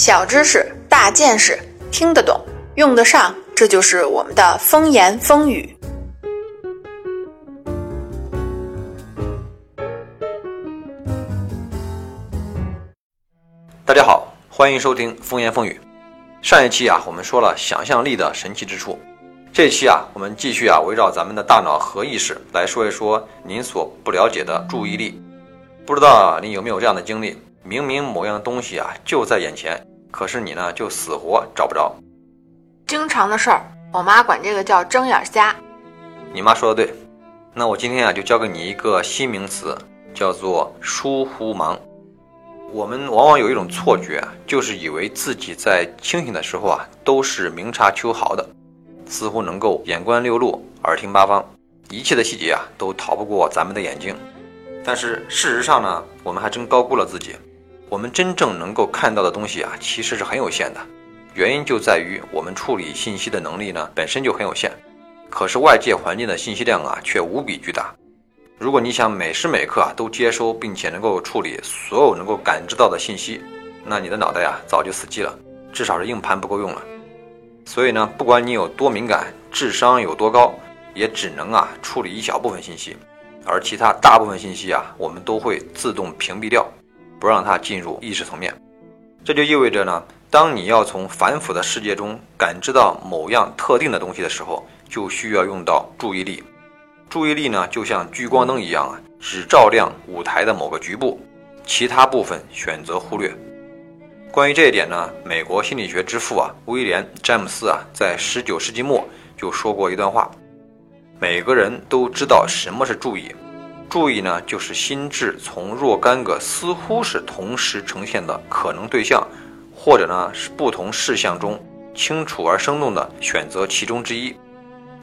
小知识、大见识，听得懂，用得上，这就是我们的风言风语。大家好，欢迎收听风言风语。上一期啊，我们说了想象力的神奇之处。这期啊，我们继续啊，围绕咱们的大脑和意识来说一说您所不了解的注意力。不知道你有没有这样的经历？明明某样东西啊就在眼前，可是你呢就死活找不着。经常的事儿，我妈管这个叫睁眼瞎。你妈说的对。那我今天啊就教给你一个新名词，叫做疏忽盲。我们往往有一种错觉，啊就是以为自己在清醒的时候啊都是明察秋毫的。似乎能够眼观六路，耳听八方，一切的细节啊都逃不过咱们的眼睛。但是事实上呢，我们还真高估了自己。我们真正能够看到的东西啊，其实是很有限的。原因就在于我们处理信息的能力呢本身就很有限。可是外界环境的信息量啊却无比巨大。如果你想每时每刻啊都接收并且能够处理所有能够感知到的信息，那你的脑袋呀早就死机了，至少是硬盘不够用了。所以呢，不管你有多敏感，智商有多高，也只能啊处理一小部分信息，而其他大部分信息啊，我们都会自动屏蔽掉，不让它进入意识层面。这就意味着呢，当你要从繁复的世界中感知到某样特定的东西的时候，就需要用到注意力。注意力呢，就像聚光灯一样啊，只照亮舞台的某个局部，其他部分选择忽略。关于这一点呢，美国心理学之父啊，威廉·詹姆斯啊，在十九世纪末就说过一段话：每个人都知道什么是注意，注意呢，就是心智从若干个似乎是同时呈现的可能对象，或者呢是不同事项中，清楚而生动的选择其中之一。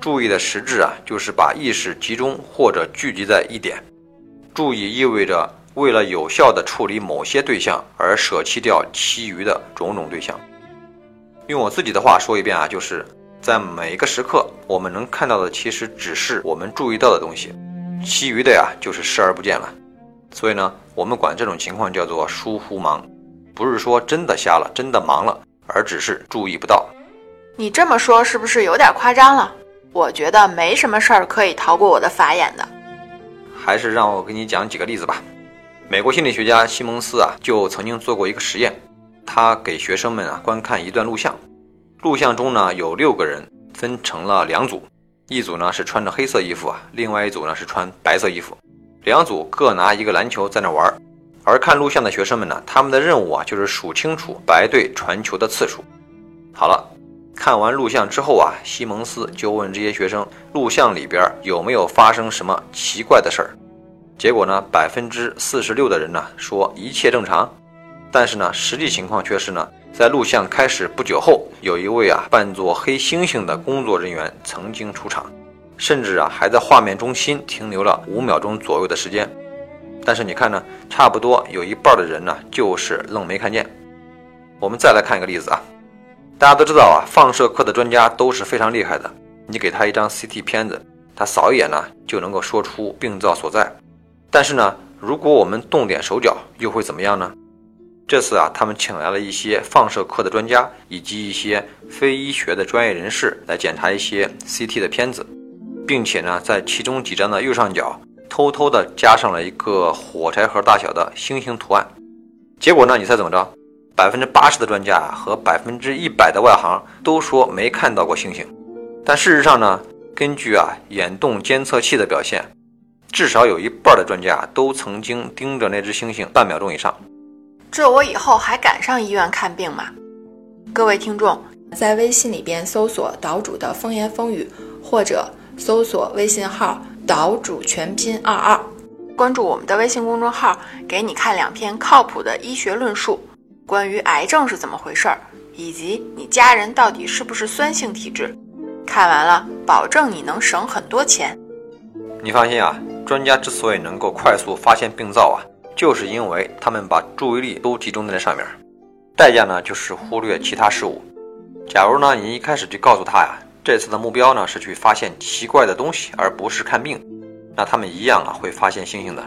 注意的实质啊，就是把意识集中或者聚集在一点。注意意味着。为了有效地处理某些对象而舍弃掉其余的种种对象。用我自己的话说一遍啊，就是在每一个时刻，我们能看到的其实只是我们注意到的东西，其余的呀就是视而不见了。所以呢，我们管这种情况叫做疏忽盲，不是说真的瞎了，真的盲了，而只是注意不到。你这么说是不是有点夸张了？我觉得没什么事儿可以逃过我的法眼的。还是让我给你讲几个例子吧。美国心理学家西蒙斯啊，就曾经做过一个实验，他给学生们啊观看一段录像，录像中呢有六个人分成了两组，一组呢是穿着黑色衣服啊，另外一组呢是穿白色衣服，两组各拿一个篮球在那玩，而看录像的学生们呢，他们的任务啊就是数清楚白队传球的次数。好了，看完录像之后啊，西蒙斯就问这些学生，录像里边有没有发生什么奇怪的事儿。结果呢，百分之四十六的人呢说一切正常，但是呢，实际情况却是呢，在录像开始不久后，有一位啊扮作黑猩猩的工作人员曾经出场，甚至啊还在画面中心停留了五秒钟左右的时间。但是你看呢，差不多有一半的人呢就是愣没看见。我们再来看一个例子啊，大家都知道啊，放射科的专家都是非常厉害的，你给他一张 CT 片子，他扫一眼呢就能够说出病灶所在。但是呢，如果我们动点手脚，又会怎么样呢？这次啊，他们请来了一些放射科的专家以及一些非医学的专业人士来检查一些 CT 的片子，并且呢，在其中几张的右上角偷偷的加上了一个火柴盒大小的星星图案。结果呢，你猜怎么着？百分之八十的专家和百分之一百的外行都说没看到过星星。但事实上呢，根据啊眼动监测器的表现。至少有一半的专家都曾经盯着那只猩猩半秒钟以上。这我以后还敢上医院看病吗？各位听众，在微信里边搜索“岛主的风言风语”，或者搜索微信号“岛主全拼二二”，关注我们的微信公众号，给你看两篇靠谱的医学论述，关于癌症是怎么回事儿，以及你家人到底是不是酸性体质。看完了，保证你能省很多钱。你放心啊。专家之所以能够快速发现病灶啊，就是因为他们把注意力都集中在那上面，代价呢就是忽略其他事物。假如呢你一开始就告诉他呀，这次的目标呢是去发现奇怪的东西，而不是看病，那他们一样啊会发现星星的。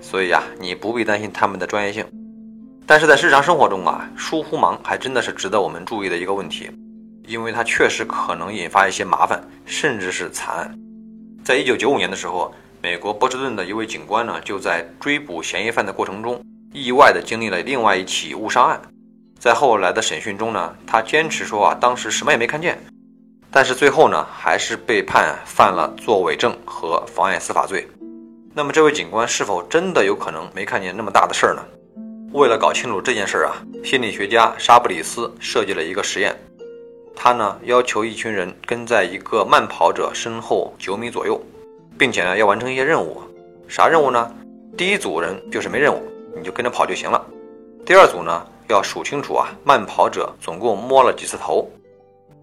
所以啊，你不必担心他们的专业性。但是在日常生活中啊，疏忽忙还真的是值得我们注意的一个问题，因为它确实可能引发一些麻烦，甚至是惨案。在一九九五年的时候，美国波士顿的一位警官呢，就在追捕嫌疑犯的过程中，意外的经历了另外一起误伤案。在后来的审讯中呢，他坚持说啊，当时什么也没看见。但是最后呢，还是被判犯了作伪证和妨碍司法罪。那么这位警官是否真的有可能没看见那么大的事儿呢？为了搞清楚这件事儿啊，心理学家沙布里斯设计了一个实验。他呢要求一群人跟在一个慢跑者身后九米左右，并且呢要完成一些任务。啥任务呢？第一组人就是没任务，你就跟着跑就行了。第二组呢要数清楚啊，慢跑者总共摸了几次头。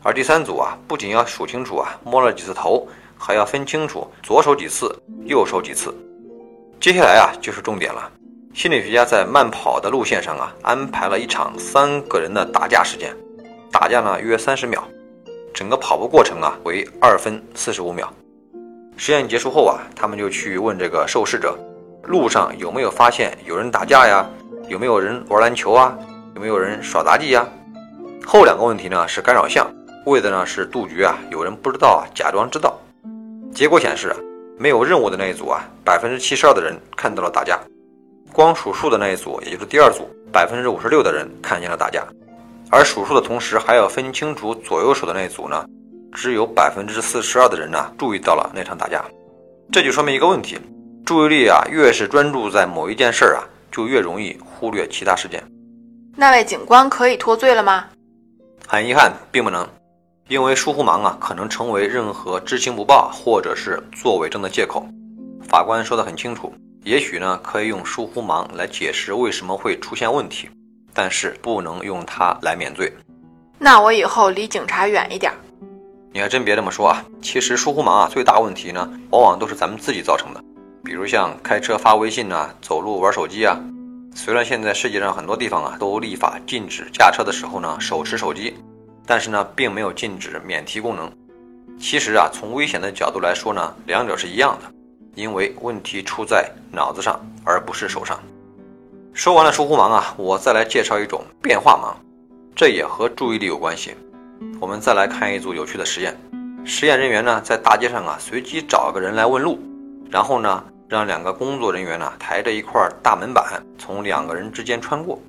而第三组啊，不仅要数清楚啊摸了几次头，还要分清楚左手几次，右手几次。接下来啊就是重点了。心理学家在慢跑的路线上啊，安排了一场三个人的打架事件，打架呢约三十秒，整个跑步过程啊为二分四十五秒。实验结束后啊，他们就去问这个受试者，路上有没有发现有人打架呀？有没有人玩篮球啊？有没有人耍杂技呀？后两个问题呢是干扰项，为的呢是杜绝啊有人不知道啊假装知道。结果显示啊，没有任务的那一组啊，百分之七十二的人看到了打架。光数数的那一组，也就是第二组，百分之五十六的人看见了打架，而数数的同时还要分清楚左右手的那一组呢，只有百分之四十二的人呢注意到了那场打架。这就说明一个问题：注意力啊越是专注在某一件事儿啊，就越容易忽略其他事件。那位警官可以脱罪了吗？很遗憾，并不能，因为疏忽忙啊可能成为任何知情不报或者是作伪证的借口。法官说得很清楚。也许呢，可以用疏忽忙来解释为什么会出现问题，但是不能用它来免罪。那我以后离警察远一点。你还真别这么说啊！其实疏忽忙啊，最大问题呢，往往都是咱们自己造成的。比如像开车发微信啊，走路玩手机啊。虽然现在世界上很多地方啊都立法禁止驾车的时候呢手持手机，但是呢，并没有禁止免提功能。其实啊，从危险的角度来说呢，两者是一样的。因为问题出在脑子上，而不是手上。说完了疏忽盲啊，我再来介绍一种变化盲，这也和注意力有关系。我们再来看一组有趣的实验。实验人员呢，在大街上啊，随机找个人来问路，然后呢，让两个工作人员呢，抬着一块大门板，从两个人之间穿过。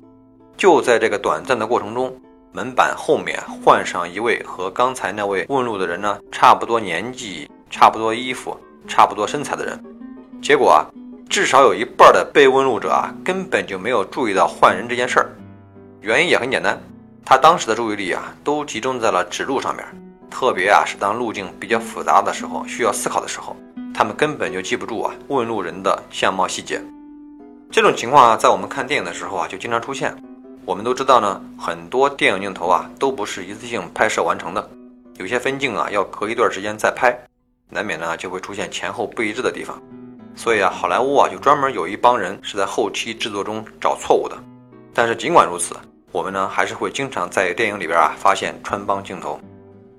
就在这个短暂的过程中，门板后面换上一位和刚才那位问路的人呢，差不多年纪，差不多衣服。差不多身材的人，结果啊，至少有一半的被问路者啊，根本就没有注意到换人这件事儿。原因也很简单，他当时的注意力啊，都集中在了指路上面。特别啊，是当路径比较复杂的时候，需要思考的时候，他们根本就记不住啊问路人的相貌细节。这种情况啊，在我们看电影的时候啊，就经常出现。我们都知道呢，很多电影镜头啊，都不是一次性拍摄完成的，有些分镜啊，要隔一段时间再拍。难免呢就会出现前后不一致的地方，所以啊，好莱坞啊就专门有一帮人是在后期制作中找错误的。但是尽管如此，我们呢还是会经常在电影里边啊发现穿帮镜头。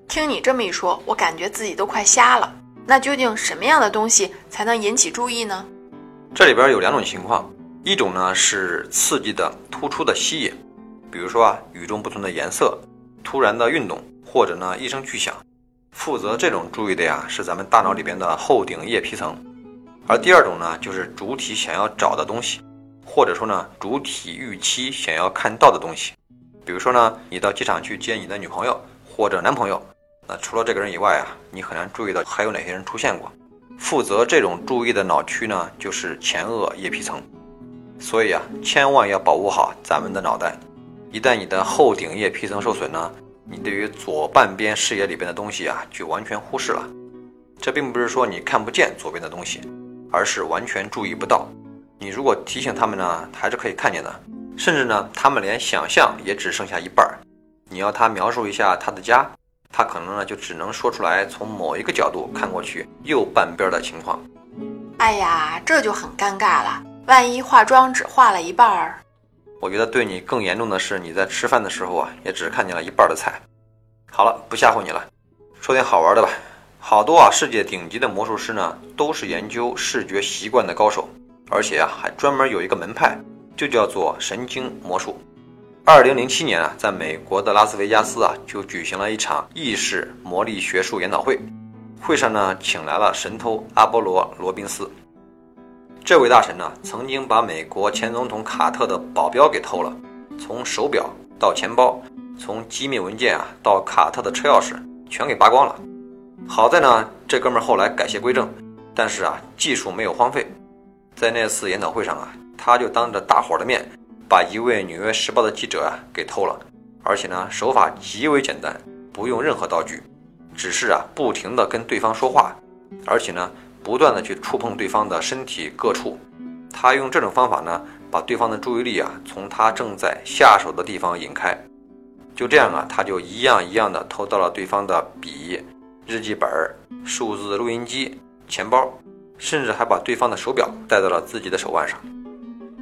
听你这么一说，我感觉自己都快瞎了。那究竟什么样的东西才能引起注意呢？这里边有两种情况，一种呢是刺激的突出的吸引，比如说啊与众不同的颜色、突然的运动，或者呢一声巨响。负责这种注意的呀，是咱们大脑里边的后顶叶皮层，而第二种呢，就是主体想要找的东西，或者说呢，主体预期想要看到的东西。比如说呢，你到机场去接你的女朋友或者男朋友，那除了这个人以外啊，你很难注意到还有哪些人出现过。负责这种注意的脑区呢，就是前额叶皮层。所以啊，千万要保护好咱们的脑袋，一旦你的后顶叶皮层受损呢。你对于左半边视野里边的东西啊，就完全忽视了。这并不是说你看不见左边的东西，而是完全注意不到。你如果提醒他们呢，还是可以看见的。甚至呢，他们连想象也只剩下一半儿。你要他描述一下他的家，他可能呢就只能说出来从某一个角度看过去右半边的情况。哎呀，这就很尴尬了。万一化妆只化了一半儿。我觉得对你更严重的是，你在吃饭的时候啊，也只看见了一半的菜。好了，不吓唬你了，说点好玩的吧。好多啊，世界顶级的魔术师呢，都是研究视觉习惯的高手，而且啊，还专门有一个门派，就叫做神经魔术。二零零七年啊，在美国的拉斯维加斯啊，就举行了一场意识魔力学术研讨会。会上呢，请来了神偷阿波罗·罗宾斯。这位大神呢，曾经把美国前总统卡特的保镖给偷了，从手表到钱包，从机密文件啊到卡特的车钥匙，全给扒光了。好在呢，这哥们后来改邪归正，但是啊，技术没有荒废。在那次研讨会上啊，他就当着大伙的面。把一位《纽约时报》的记者啊给偷了，而且呢手法极为简单，不用任何道具，只是啊不停的跟对方说话，而且呢不断的去触碰对方的身体各处。他用这种方法呢，把对方的注意力啊从他正在下手的地方引开。就这样啊，他就一样一样的偷到了对方的笔、日记本、数字录音机、钱包，甚至还把对方的手表戴到了自己的手腕上。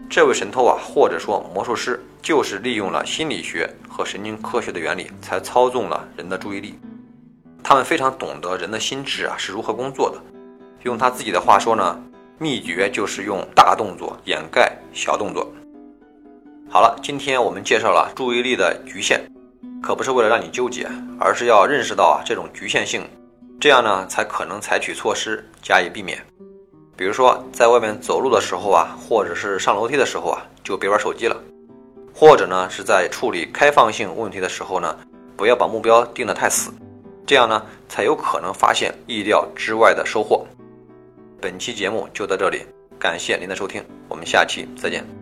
这位神偷啊，或者说魔术师，就是利用了心理学和神经科学的原理，才操纵了人的注意力。他们非常懂得人的心智啊是如何工作的。用他自己的话说呢，秘诀就是用大动作掩盖小动作。好了，今天我们介绍了注意力的局限，可不是为了让你纠结，而是要认识到啊这种局限性，这样呢才可能采取措施加以避免。比如说，在外面走路的时候啊，或者是上楼梯的时候啊，就别玩手机了；或者呢，是在处理开放性问题的时候呢，不要把目标定得太死，这样呢，才有可能发现意料之外的收获。本期节目就到这里，感谢您的收听，我们下期再见。